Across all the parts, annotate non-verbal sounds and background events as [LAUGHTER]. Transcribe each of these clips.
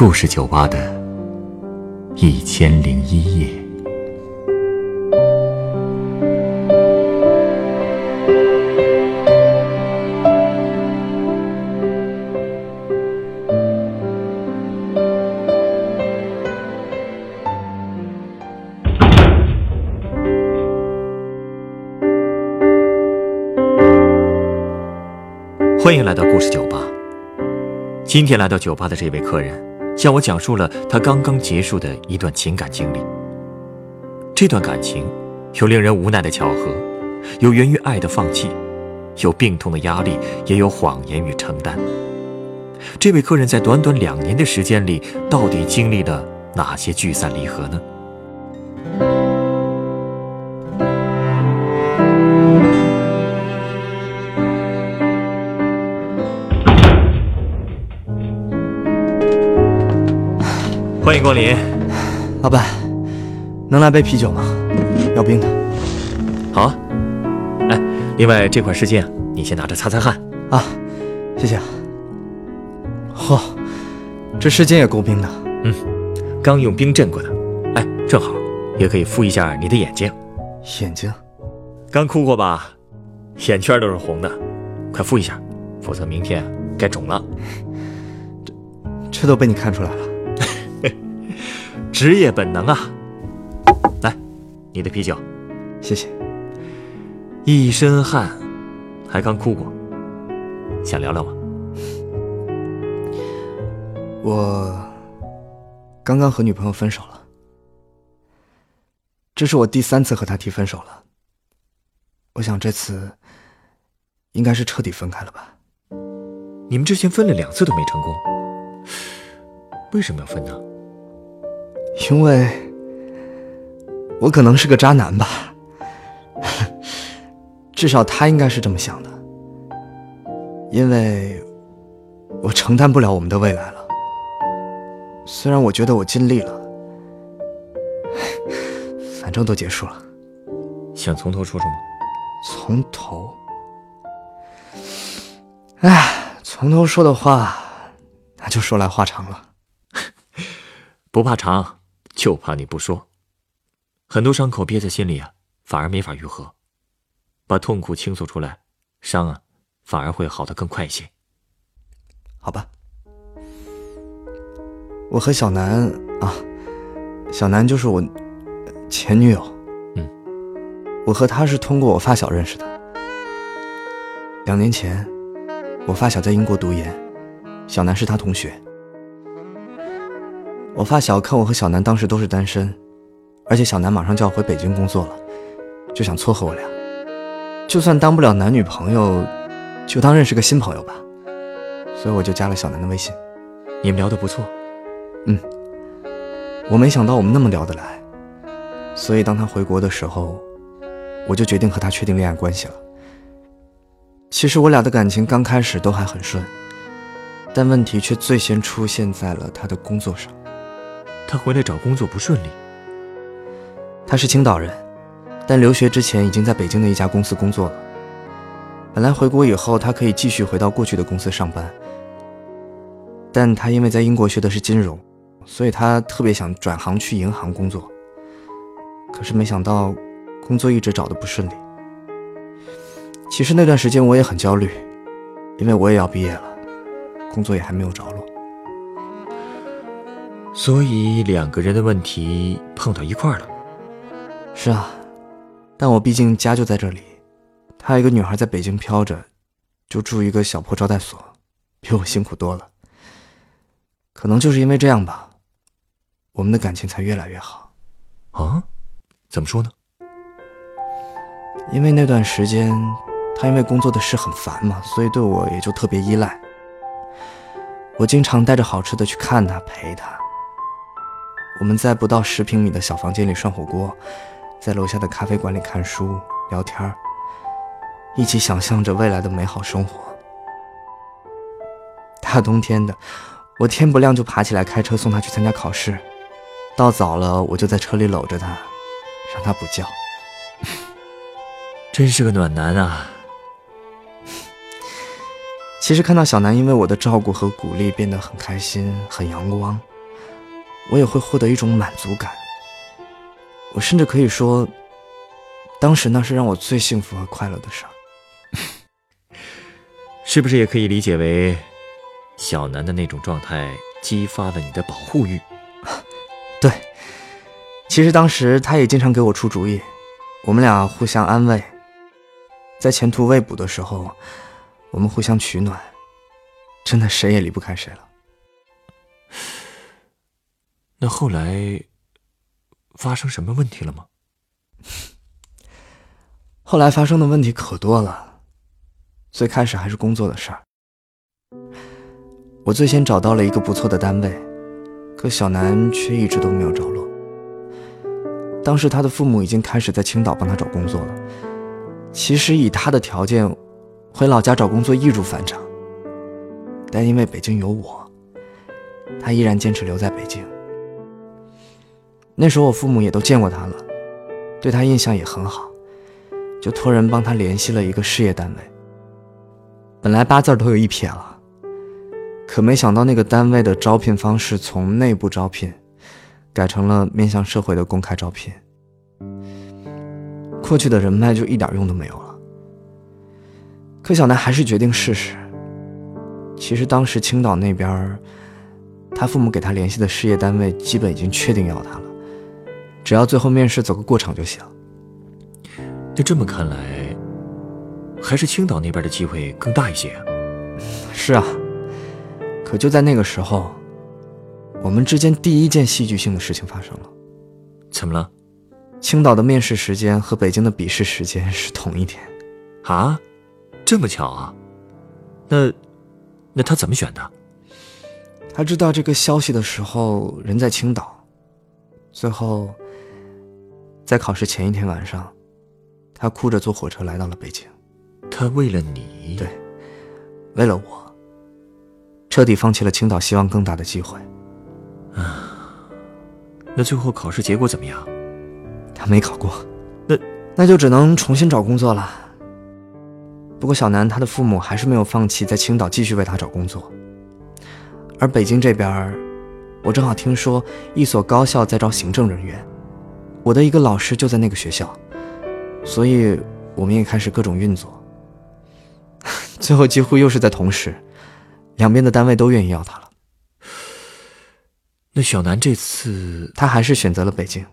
故事酒吧的一千零一夜。欢迎来到故事酒吧。今天来到酒吧的这位客人，向我讲述了他刚刚结束的一段情感经历。这段感情，有令人无奈的巧合，有源于爱的放弃，有病痛的压力，也有谎言与承担。这位客人在短短两年的时间里，到底经历了哪些聚散离合呢？欢迎光临，老板，能来杯啤酒吗？要冰的。好啊。哎，另外这款湿巾啊，你先拿着擦擦汗啊。谢谢。嚯，这湿巾也够冰的。嗯，刚用冰镇过的。哎，正好也可以敷一下你的眼睛。眼睛？刚哭过吧？眼圈都是红的，快敷一下，否则明天该肿了。这这都被你看出来了。职业本能啊！来，你的啤酒，谢谢。一身汗，还刚哭过，想聊聊吗？我刚刚和女朋友分手了，这是我第三次和她提分手了。我想这次应该是彻底分开了吧？你们之前分了两次都没成功，为什么要分呢？因为我可能是个渣男吧，[LAUGHS] 至少他应该是这么想的。因为我承担不了我们的未来了。虽然我觉得我尽力了，[LAUGHS] 反正都结束了。想从头说说吗？从头？哎，从头说的话，那就说来话长了。[LAUGHS] 不怕长。就怕你不说，很多伤口憋在心里啊，反而没法愈合。把痛苦倾诉出来，伤啊，反而会好的更快一些。好吧，我和小南啊，小南就是我前女友。嗯，我和她是通过我发小认识的。两年前，我发小在英国读研，小南是他同学。我发小看我和小南当时都是单身，而且小南马上就要回北京工作了，就想撮合我俩。就算当不了男女朋友，就当认识个新朋友吧。所以我就加了小南的微信。你们聊得不错，嗯。我没想到我们那么聊得来，所以当他回国的时候，我就决定和他确定恋爱关系了。其实我俩的感情刚开始都还很顺，但问题却最先出现在了他的工作上。他回来找工作不顺利。他是青岛人，但留学之前已经在北京的一家公司工作了。本来回国以后，他可以继续回到过去的公司上班，但他因为在英国学的是金融，所以他特别想转行去银行工作。可是没想到，工作一直找的不顺利。其实那段时间我也很焦虑，因为我也要毕业了，工作也还没有着落。所以两个人的问题碰到一块儿了。是啊，但我毕竟家就在这里，她一个女孩在北京飘着，就住一个小破招待所，比我辛苦多了。可能就是因为这样吧，我们的感情才越来越好。啊？怎么说呢？因为那段时间，她因为工作的事很烦嘛，所以对我也就特别依赖。我经常带着好吃的去看她，陪她。我们在不到十平米的小房间里涮火锅，在楼下的咖啡馆里看书聊天一起想象着未来的美好生活。大冬天的，我天不亮就爬起来开车送他去参加考试，到早了我就在车里搂着他，让他不叫。[LAUGHS] 真是个暖男啊！其实看到小南因为我的照顾和鼓励变得很开心、很阳光。我也会获得一种满足感。我甚至可以说，当时那是让我最幸福和快乐的事儿。[LAUGHS] 是不是也可以理解为，小南的那种状态激发了你的保护欲？[LAUGHS] 对，其实当时他也经常给我出主意，我们俩互相安慰，在前途未卜的时候，我们互相取暖，真的谁也离不开谁了。那后来发生什么问题了吗？[LAUGHS] 后来发生的问题可多了。最开始还是工作的事儿，我最先找到了一个不错的单位，可小南却一直都没有着落。当时他的父母已经开始在青岛帮他找工作了。其实以他的条件，回老家找工作易如反掌，但因为北京有我，他依然坚持留在北京。那时候我父母也都见过他了，对他印象也很好，就托人帮他联系了一个事业单位。本来八字都有一撇了，可没想到那个单位的招聘方式从内部招聘，改成了面向社会的公开招聘。过去的人脉就一点用都没有了。可小南还是决定试试。其实当时青岛那边，他父母给他联系的事业单位基本已经确定要他了，只要最后面试走个过场就行。那这么看来。还是青岛那边的机会更大一些啊！是啊，可就在那个时候，我们之间第一件戏剧性的事情发生了。怎么了？青岛的面试时间和北京的笔试时间是同一天。啊？这么巧啊？那，那他怎么选的？他知道这个消息的时候人在青岛，最后，在考试前一天晚上，他哭着坐火车来到了北京。他为了你，对，为了我，彻底放弃了青岛希望更大的机会。啊，那最后考试结果怎么样？他没考过，那那就只能重新找工作了。不过小南他的父母还是没有放弃在青岛继续为他找工作。而北京这边，我正好听说一所高校在招行政人员，我的一个老师就在那个学校，所以我们也开始各种运作。[LAUGHS] 最后几乎又是在同时，两边的单位都愿意要他了。那小南这次他还是选择了北京。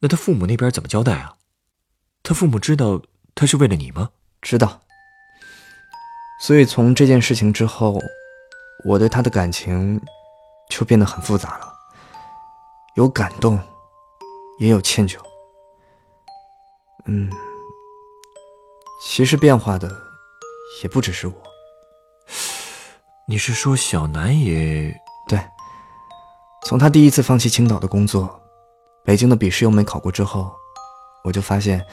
那他父母那边怎么交代啊？他父母知道他是为了你吗？知道。所以从这件事情之后，我对他的感情就变得很复杂了，有感动，也有歉疚。嗯。其实变化的也不只是我。你是说小南也对？从他第一次放弃青岛的工作，北京的笔试又没考过之后，我就发现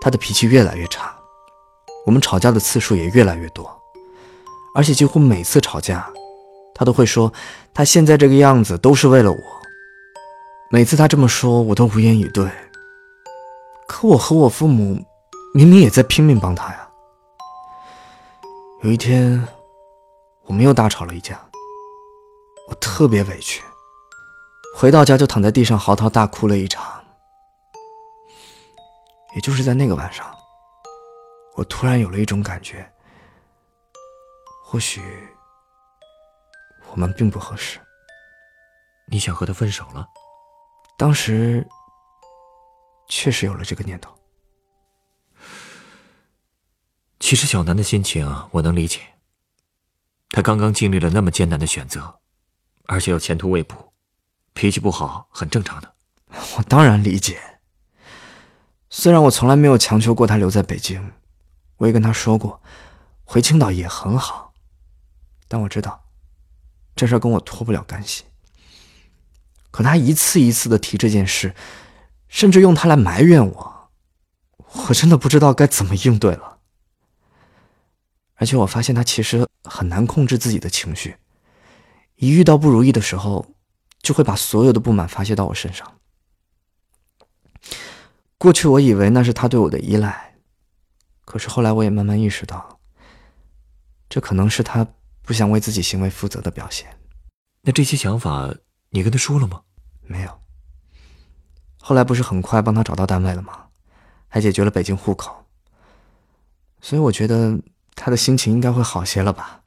他的脾气越来越差，我们吵架的次数也越来越多，而且几乎每次吵架，他都会说他现在这个样子都是为了我。每次他这么说，我都无言以对。可我和我父母。明明也在拼命帮他呀。有一天，我们又大吵了一架，我特别委屈，回到家就躺在地上嚎啕大哭了一场。也就是在那个晚上，我突然有了一种感觉，或许我们并不合适。你想和他分手了？当时确实有了这个念头。其实小南的心情我能理解，他刚刚经历了那么艰难的选择，而且又前途未卜，脾气不好很正常的。[LAUGHS] 我当然理解。虽然我从来没有强求过他留在北京，我也跟他说过，回青岛也很好，但我知道，这事跟我脱不了干系。可他一次一次的提这件事，甚至用他来埋怨我，我真的不知道该怎么应对了。而且我发现他其实很难控制自己的情绪，一遇到不如意的时候，就会把所有的不满发泄到我身上。过去我以为那是他对我的依赖，可是后来我也慢慢意识到，这可能是他不想为自己行为负责的表现。那这些想法你跟他说了吗？没有。后来不是很快帮他找到单位了吗？还解决了北京户口。所以我觉得他的心情应该会好些了吧。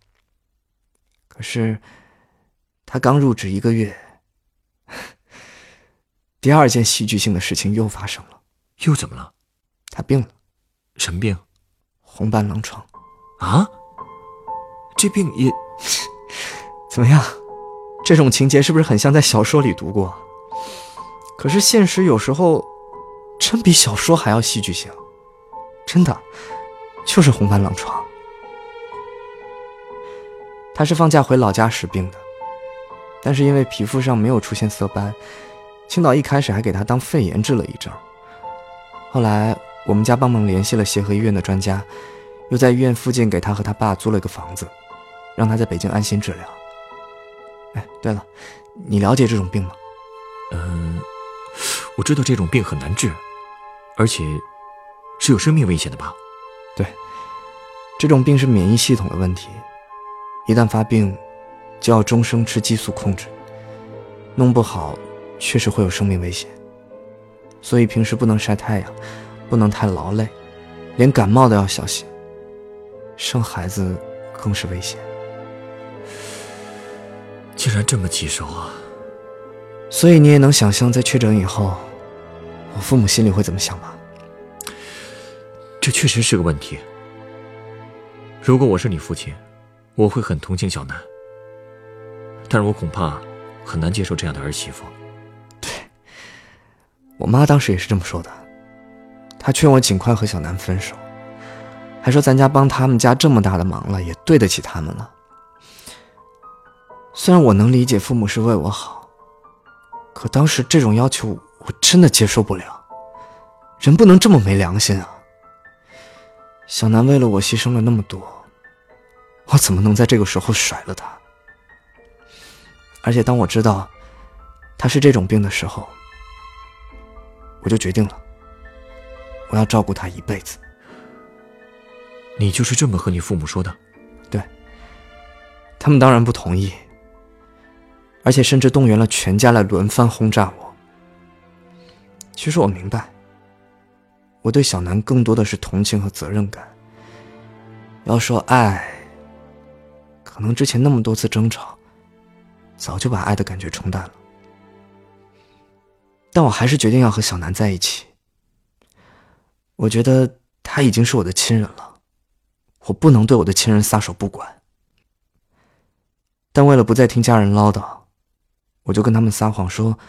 可是，他刚入职一个月，第二件戏剧性的事情又发生了。又怎么了？他病了。什么病？红斑狼疮。啊？这病也 [LAUGHS] 怎么样？这种情节是不是很像在小说里读过？可是现实有时候真比小说还要戏剧性，真的，就是红斑狼疮。他是放假回老家时病的，但是因为皮肤上没有出现色斑，青岛一开始还给他当肺炎治了一阵。后来我们家帮忙联系了协和医院的专家，又在医院附近给他和他爸租了个房子。让他在北京安心治疗。哎，对了，你了解这种病吗？嗯，我知道这种病很难治，而且是有生命危险的吧？对，这种病是免疫系统的问题，一旦发病，就要终生吃激素控制，弄不好确实会有生命危险。所以平时不能晒太阳，不能太劳累，连感冒都要小心。生孩子更是危险。竟然这么棘手啊！所以你也能想象，在确诊以后，我父母心里会怎么想吧？这确实是个问题。如果我是你父亲，我会很同情小南，但是我恐怕很难接受这样的儿媳妇。对，我妈当时也是这么说的，她劝我尽快和小南分手，还说咱家帮他们家这么大的忙了，也对得起他们了。虽然我能理解父母是为我好，可当时这种要求我真的接受不了。人不能这么没良心啊！小南为了我牺牲了那么多，我怎么能在这个时候甩了他？而且当我知道他是这种病的时候，我就决定了，我要照顾他一辈子。你就是这么和你父母说的？对，他们当然不同意。而且甚至动员了全家来轮番轰炸我。其实我明白，我对小南更多的是同情和责任感。要说爱，可能之前那么多次争吵，早就把爱的感觉冲淡了。但我还是决定要和小南在一起。我觉得他已经是我的亲人了，我不能对我的亲人撒手不管。但为了不再听家人唠叨。我就跟他们撒谎说，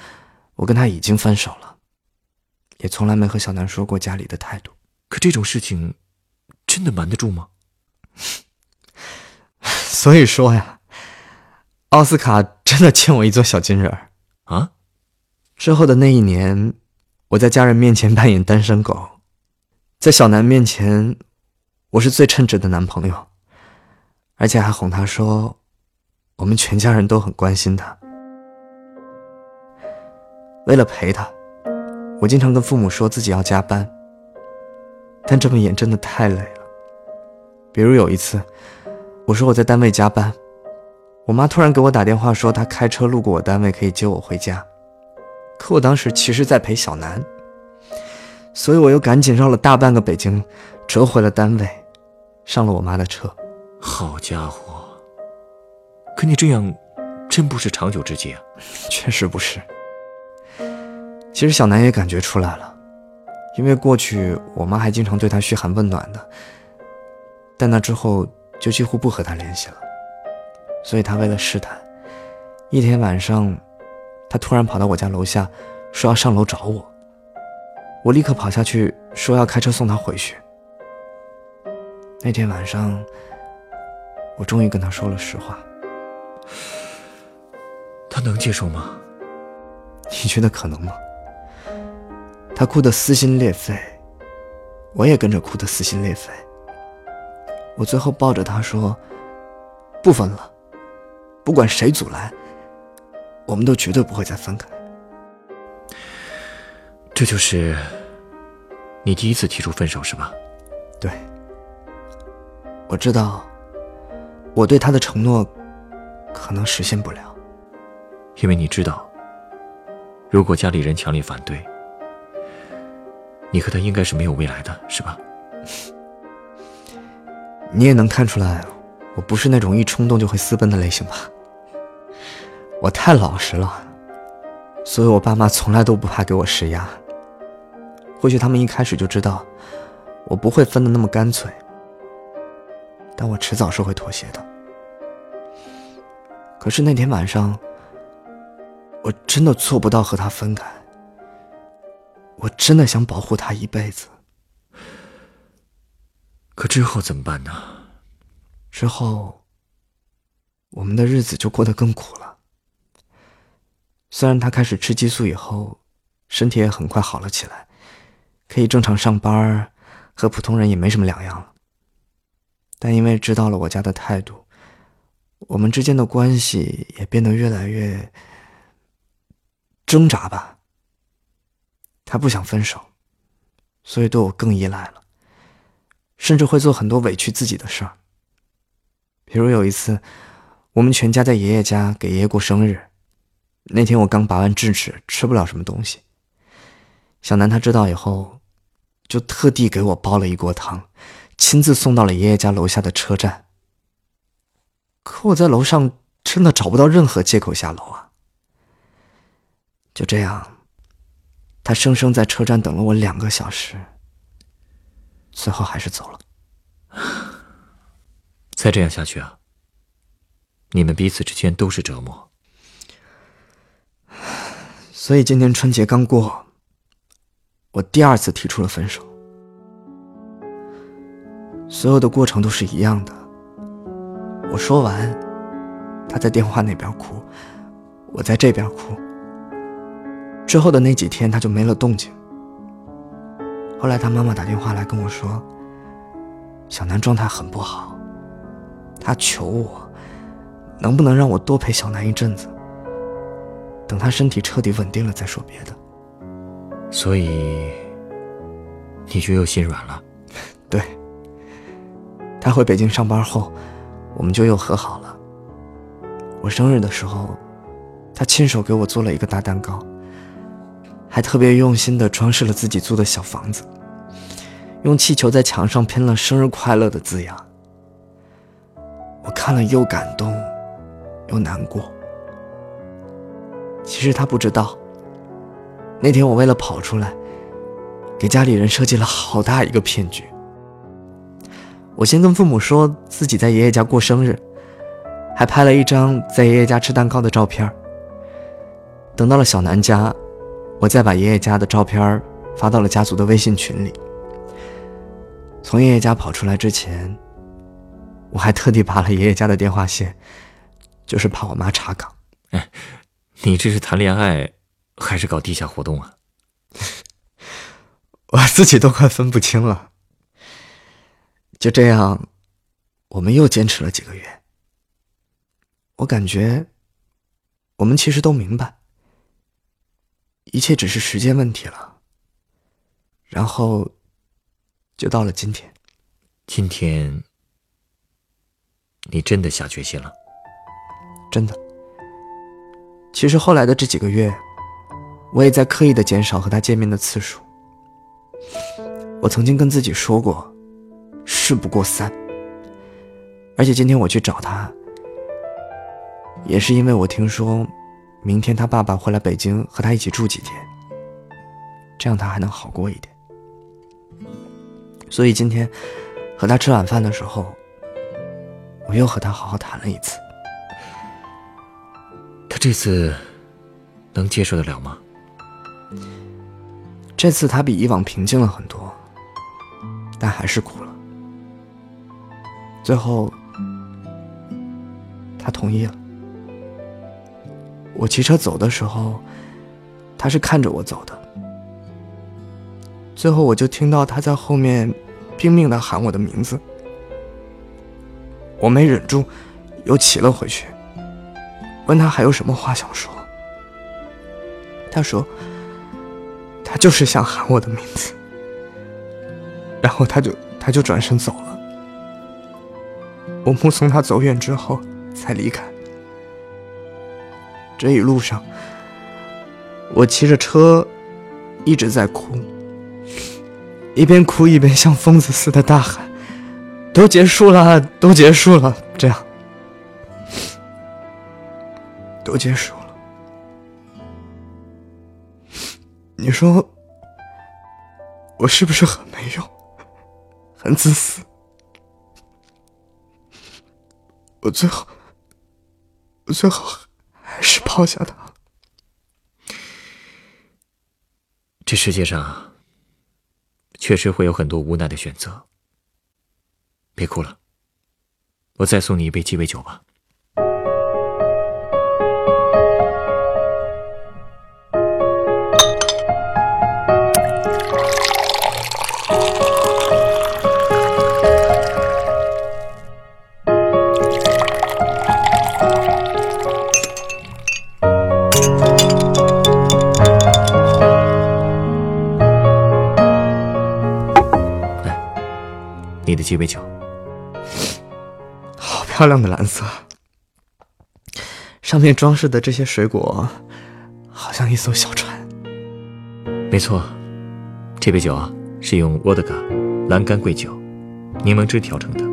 我跟他已经分手了，也从来没和小南说过家里的态度。可这种事情，真的瞒得住吗？[LAUGHS] 所以说呀，奥斯卡真的欠我一座小金人儿啊！之后的那一年，我在家人面前扮演单身狗，在小南面前，我是最称职的男朋友，而且还哄他说，我们全家人都很关心他。为了陪他，我经常跟父母说自己要加班。但这么演真的太累了。比如有一次，我说我在单位加班，我妈突然给我打电话说她开车路过我单位可以接我回家。可我当时其实在陪小南，所以我又赶紧绕了大半个北京，折回了单位，上了我妈的车。好家伙，可你这样，真不是长久之计啊！确实不是。其实小南也感觉出来了，因为过去我妈还经常对他嘘寒问暖的，但那之后就几乎不和他联系了。所以他为了试探，一天晚上，他突然跑到我家楼下，说要上楼找我。我立刻跑下去，说要开车送他回去。那天晚上，我终于跟他说了实话。他能接受吗？你觉得可能吗？他哭得撕心裂肺，我也跟着哭得撕心裂肺。我最后抱着他说：“不分了，不管谁阻拦，我们都绝对不会再分开。”这就是你第一次提出分手是吧？对。我知道，我对他的承诺可能实现不了，因为你知道，如果家里人强烈反对，你和他应该是没有未来的，是吧？[LAUGHS] 你也能看出来，我不是那种一冲动就会私奔的类型吧？我太老实了，所以我爸妈从来都不怕给我施压。或许他们一开始就知道，我不会分的那么干脆，但我迟早是会妥协的。可是那天晚上，我真的做不到和他分开。我真的想保护他一辈子。可之后怎么办呢？之后，我们的日子就过得更苦了。虽然他开始吃激素以后，身体也很快好了起来，可以正常上班，和普通人也没什么两样了。但因为知道了我家的态度，我们之间的关系也变得越来越挣扎吧。他不想分手，所以对我更依赖了。甚至会做很多委屈自己的事儿，比如有一次，我们全家在爷爷家给爷爷过生日，那天我刚拔完智齿，吃不了什么东西。小南他知道以后，就特地给我煲了一锅汤，亲自送到了爷爷家楼下的车站。可我在楼上真的找不到任何借口下楼啊。就这样，他生生在车站等了我两个小时。最后还是走了。[SIGHS] 再这样下去啊，你们彼此之间都是折磨。[SIGHS] 所以今年春节刚过，我第二次提出了分手。所有的过程都是一样的。我说完，他在电话那边哭，我在这边哭。之后的那几天，他就没了动静。后来他妈妈打电话来跟我说，小南状态很不好，他求我，能不能让我多陪小南一阵子，等他身体彻底稳定了再说别的。所以，你就又心软了？[LAUGHS] 对。他回北京上班后，我们就又和好了。我生日的时候，他亲手给我做了一个大蛋糕。还特别用心地装饰了自己租的小房子，用气球在墙上拼了“生日快乐”的字样。我看了又感动，又难过。其实他不知道，那天我为了跑出来，给家里人设计了好大一个骗局。我先跟父母说自己在爷爷家过生日，还拍了一张在爷爷家吃蛋糕的照片。等到了小南家。我再把爷爷家的照片发到了家族的微信群里。从爷爷家跑出来之前，我还特地拔了爷爷家的电话线，就是怕我妈查岗。哎，你这是谈恋爱，还是搞地下活动啊？[LAUGHS] 我自己都快分不清了。就这样，我们又坚持了几个月。我感觉，我们其实都明白。一切只是时间问题了，然后就到了今天。今天，你真的下决心了？真的。其实后来的这几个月，我也在刻意的减少和他见面的次数。我曾经跟自己说过，事不过三。而且今天我去找他，也是因为我听说。明天他爸爸会来北京和他一起住几天，这样他还能好过一点。所以今天和他吃晚饭的时候，我又和他好好谈了一次。他这次能接受得了吗？这次他比以往平静了很多，但还是哭了。最后，他同意了。我骑车走的时候，他是看着我走的。最后，我就听到他在后面拼命的喊我的名字。我没忍住，又骑了回去，问他还有什么话想说。他说：“他就是想喊我的名字。”然后他就他就转身走了。我目送他走远之后，才离开。这一路上，我骑着车一直在哭，一边哭一边像疯子似的大喊：“都结束了，都结束了！”这样，都结束了。你说，我是不是很没用，很自私？我最后，我最后是抛下他。这世界上确实会有很多无奈的选择。别哭了，我再送你一杯鸡尾酒吧。你的鸡尾酒，好漂亮的蓝色，上面装饰的这些水果，好像一艘小船。没错，这杯酒啊是用沃德嘎、蓝干桂酒、柠檬汁调成的，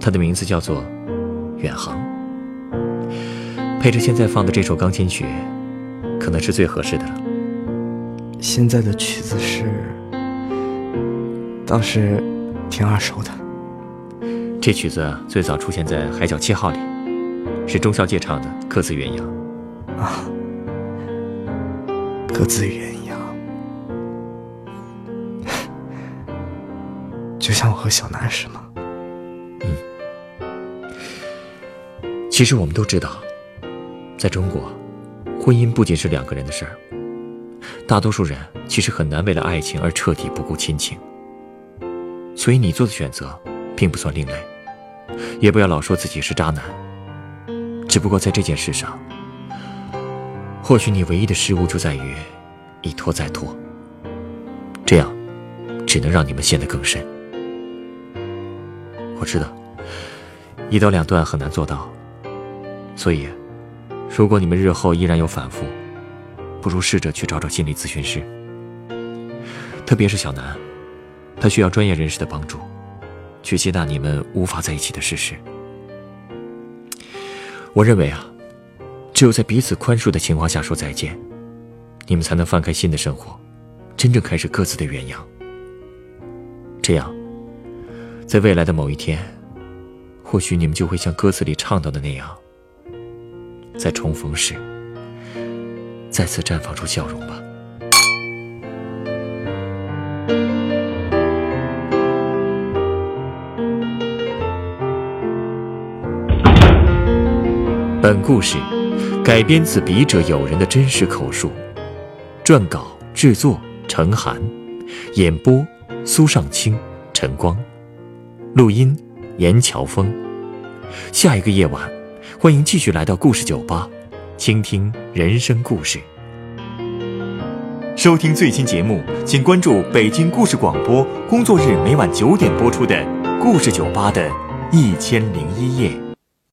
它的名字叫做《远航》，配着现在放的这首钢琴曲，可能是最合适的了。现在的曲子是，倒是。挺耳熟的，这曲子最早出现在《海角七号》里，是钟孝介唱的《各自鸳鸯》啊，《各自鸳鸯》，就像我和小南是吗？嗯。其实我们都知道，在中国，婚姻不仅是两个人的事儿，大多数人其实很难为了爱情而彻底不顾亲情。所以你做的选择，并不算另类，也不要老说自己是渣男。只不过在这件事上，或许你唯一的失误就在于一拖再拖，这样只能让你们陷得更深。我知道一刀两断很难做到，所以如果你们日后依然有反复，不如试着去找找心理咨询师，特别是小南。他需要专业人士的帮助，去接纳你们无法在一起的事实。我认为啊，只有在彼此宽恕的情况下说再见，你们才能翻开新的生活，真正开始各自的远洋。这样，在未来的某一天，或许你们就会像歌词里唱到的那样，在重逢时，再次绽放出笑容吧。本故事改编自笔者友人的真实口述，撰稿制作陈寒，演播苏尚清、陈光，录音严乔峰。下一个夜晚，欢迎继续来到故事酒吧，倾听人生故事。收听最新节目，请关注北京故事广播，工作日每晚九点播出的《故事酒吧》的一千零一夜。